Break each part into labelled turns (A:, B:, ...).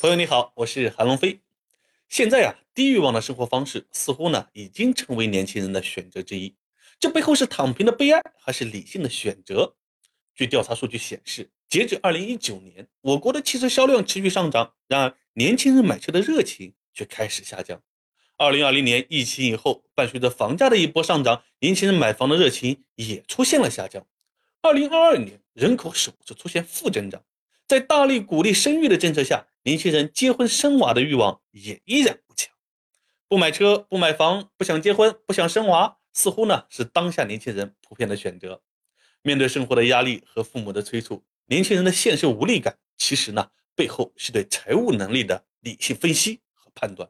A: 朋友你好，我是韩龙飞。现在啊，低欲望的生活方式似乎呢已经成为年轻人的选择之一。这背后是躺平的悲哀，还是理性的选择？据调查数据显示，截至二零一九年，我国的汽车销量持续上涨，然而年轻人买车的热情却开始下降。二零二零年疫情以后，伴随着房价的一波上涨，年轻人买房的热情也出现了下降。二零二二年，人口首次出现负增长。在大力鼓励生育的政策下，年轻人结婚生娃的欲望也依然不强。不买车、不买房、不想结婚、不想生娃，似乎呢是当下年轻人普遍的选择。面对生活的压力和父母的催促，年轻人的现实无力感，其实呢背后是对财务能力的理性分析和判断。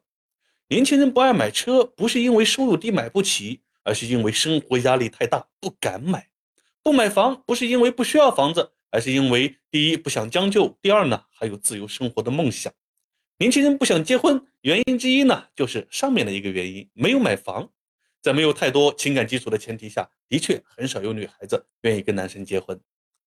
A: 年轻人不爱买车，不是因为收入低买不起，而是因为生活压力太大不敢买；不买房，不是因为不需要房子。而是因为第一不想将就，第二呢还有自由生活的梦想。年轻人不想结婚，原因之一呢就是上面的一个原因，没有买房。在没有太多情感基础的前提下，的确很少有女孩子愿意跟男生结婚。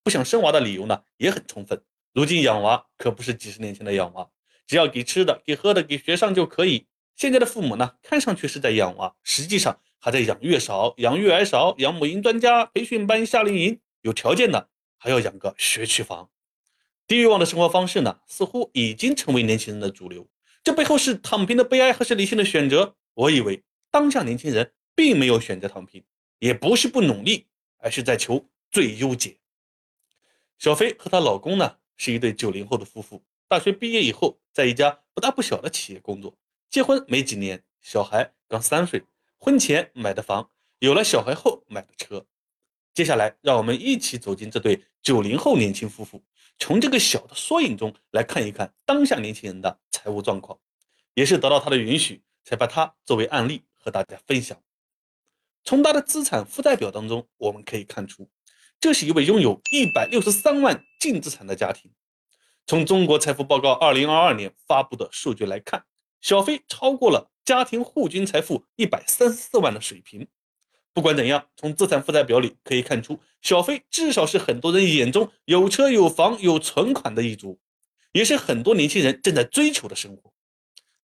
A: 不想生娃的理由呢也很充分。如今养娃可不是几十年前的养娃，只要给吃的、给喝的、给学上就可以。现在的父母呢，看上去是在养娃，实际上还在养月嫂、养育儿嫂、养母婴专家、培训班、夏令营。有条件的。还要养个学区房，低欲望的生活方式呢，似乎已经成为年轻人的主流。这背后是躺平的悲哀，还是理性的选择？我以为当下年轻人并没有选择躺平，也不是不努力，而是在求最优解。小飞和她老公呢，是一对九零后的夫妇。大学毕业以后，在一家不大不小的企业工作。结婚没几年，小孩刚三岁，婚前买的房，有了小孩后买的车。接下来，让我们一起走进这对九零后年轻夫妇，从这个小的缩影中来看一看当下年轻人的财务状况。也是得到他的允许，才把他作为案例和大家分享。从他的资产负债表当中，我们可以看出，这是一位拥有一百六十三万净资产的家庭。从中国财富报告二零二二年发布的数据来看，小飞超过了家庭户均财富一百三十四万的水平。不管怎样，从资产负债表里可以看出，小飞至少是很多人眼中有车有房有存款的一族，也是很多年轻人正在追求的生活。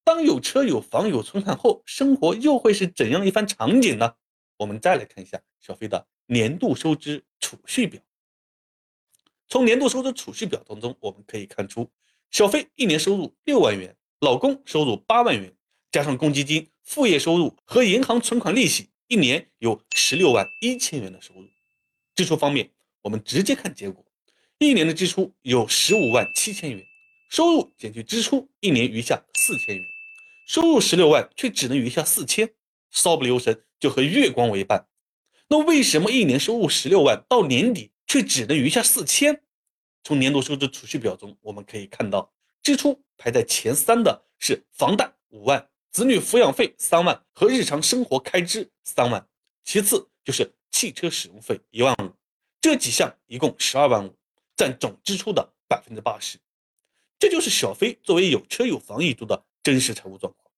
A: 当有车有房有存款后，生活又会是怎样一番场景呢？我们再来看一下小飞的年度收支储蓄表。从年度收支储蓄表当中，我们可以看出，小飞一年收入六万元，老公收入八万元，加上公积金、副业收入和银行存款利息。一年有十六万一千元的收入，支出方面，我们直接看结果，一年的支出有十五万七千元，收入减去支出，一年余下四千元，收入十六万却只能余下四千，稍不留神就和月光为伴。那为什么一年收入十六万到年底却只能余下四千？从年度收支储蓄表中我们可以看到，支出排在前三的是房贷五万。子女抚养费三万和日常生活开支三万，其次就是汽车使用费一万五，这几项一共十二万五，占总支出的百分之八十。这就是小飞作为有车有房一族的真实财务状况。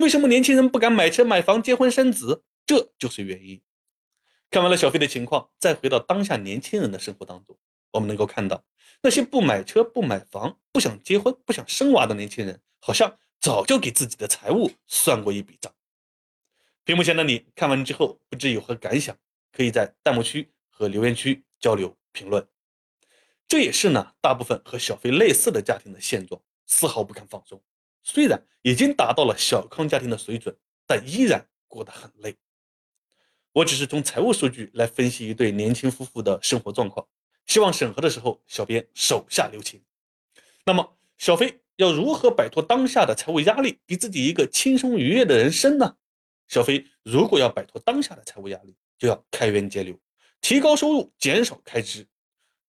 A: 为什么年轻人不敢买车买房结婚生子？这就是原因。看完了小飞的情况，再回到当下年轻人的生活当中，我们能够看到那些不买车不买房不想结婚不想生娃的年轻人，好像。早就给自己的财务算过一笔账。屏幕前的你看完之后，不知有何感想？可以在弹幕区和留言区交流评论。这也是呢，大部分和小飞类似的家庭的现状，丝毫不肯放松。虽然已经达到了小康家庭的水准，但依然过得很累。我只是从财务数据来分析一对年轻夫妇的生活状况，希望审核的时候，小编手下留情。那么，小飞。要如何摆脱当下的财务压力，给自己一个轻松愉悦的人生呢？小飞如果要摆脱当下的财务压力，就要开源节流，提高收入，减少开支，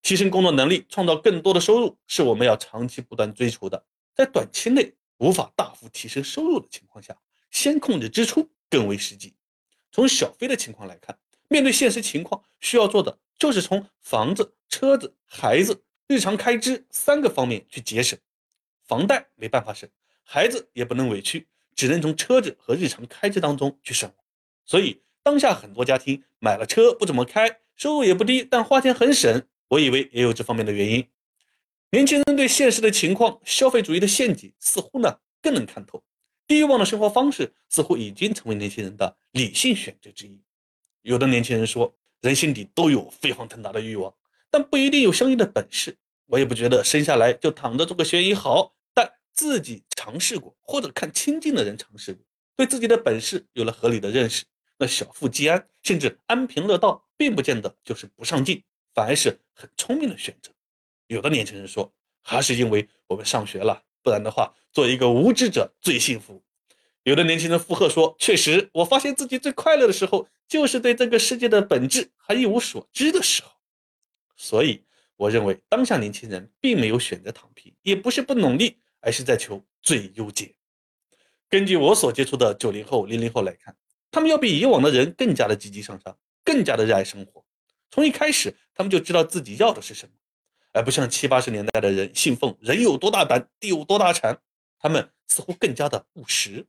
A: 提升工作能力，创造更多的收入，是我们要长期不断追求的。在短期内无法大幅提升收入的情况下，先控制支出更为实际。从小飞的情况来看，面对现实情况，需要做的就是从房子、车子、孩子、日常开支三个方面去节省。房贷没办法省，孩子也不能委屈，只能从车子和日常开支当中去省。所以当下很多家庭买了车不怎么开，收入也不低，但花钱很省。我以为也有这方面的原因。年轻人对现实的情况、消费主义的陷阱似乎呢更能看透。低欲望的生活方式似乎已经成为年轻人的理性选择之一。有的年轻人说，人心底都有飞黄腾达的欲望，但不一定有相应的本事。我也不觉得生下来就躺着做个悬疑好，但自己尝试过，或者看亲近的人尝试过，对自己的本事有了合理的认识，那小富即安，甚至安贫乐道，并不见得就是不上进，反而是很聪明的选择。有的年轻人说，还是因为我们上学了，不然的话，做一个无知者最幸福。有的年轻人附和说，确实，我发现自己最快乐的时候，就是对这个世界的本质还一无所知的时候。所以。我认为当下年轻人并没有选择躺平，也不是不努力，而是在求最优解。根据我所接触的九零后、零零后来看，他们要比以往的人更加的积极向上，更加的热爱生活。从一开始，他们就知道自己要的是什么，而不像七八十年代的人信奉“人有多大胆，地有多大产”。他们似乎更加的务实。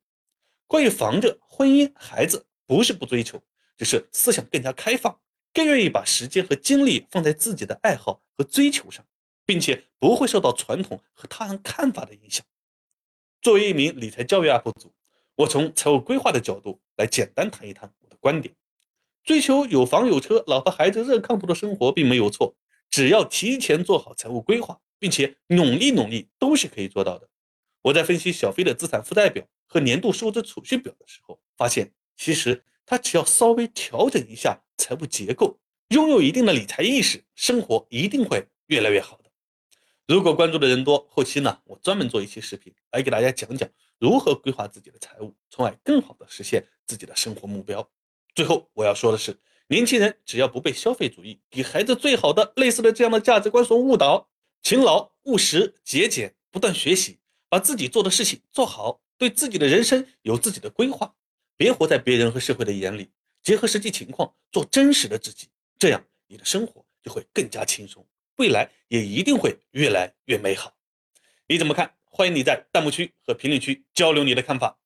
A: 关于房子、婚姻、孩子，不是不追求，只是思想更加开放。更愿意把时间和精力放在自己的爱好和追求上，并且不会受到传统和他人看法的影响。作为一名理财教育 UP 主，我从财务规划的角度来简单谈一谈我的观点：追求有房有车、老婆孩子热炕头的生活并没有错，只要提前做好财务规划，并且努力努力，都是可以做到的。我在分析小飞的资产负债表和年度收支储蓄表的时候，发现其实。他只要稍微调整一下财务结构，拥有一定的理财意识，生活一定会越来越好的。如果关注的人多，后期呢，我专门做一期视频来给大家讲讲如何规划自己的财务，从而更好的实现自己的生活目标。最后我要说的是，年轻人只要不被消费主义给孩子最好的类似的这样的价值观所误导，勤劳、务实、节俭，不断学习，把自己做的事情做好，对自己的人生有自己的规划。别活在别人和社会的眼里，结合实际情况做真实的自己，这样你的生活就会更加轻松，未来也一定会越来越美好。你怎么看？欢迎你在弹幕区和评论区交流你的看法。